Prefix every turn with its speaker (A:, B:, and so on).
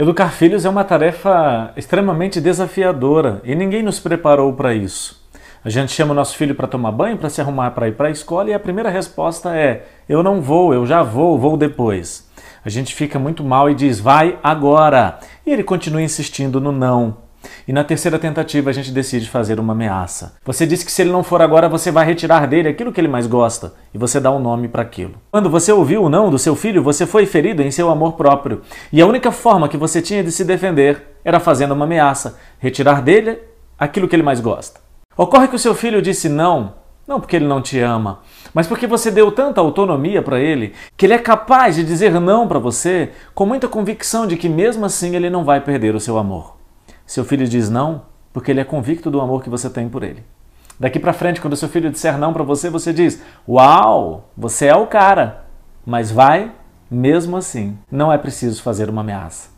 A: Educar filhos é uma tarefa extremamente desafiadora e ninguém nos preparou para isso. A gente chama o nosso filho para tomar banho, para se arrumar para ir para a escola e a primeira resposta é: eu não vou, eu já vou, vou depois. A gente fica muito mal e diz: vai agora. E ele continua insistindo no não. E na terceira tentativa a gente decide fazer uma ameaça. Você diz que se ele não for agora, você vai retirar dele aquilo que ele mais gosta, e você dá um nome para aquilo. Quando você ouviu o não do seu filho, você foi ferido em seu amor próprio, e a única forma que você tinha de se defender era fazendo uma ameaça, retirar dele aquilo que ele mais gosta. Ocorre que o seu filho disse não, não porque ele não te ama, mas porque você deu tanta autonomia para ele que ele é capaz de dizer não para você com muita convicção de que mesmo assim ele não vai perder o seu amor. Seu filho diz não porque ele é convicto do amor que você tem por ele. Daqui para frente, quando seu filho disser não para você, você diz: "Uau, você é o cara". Mas vai mesmo assim. Não é preciso fazer uma ameaça.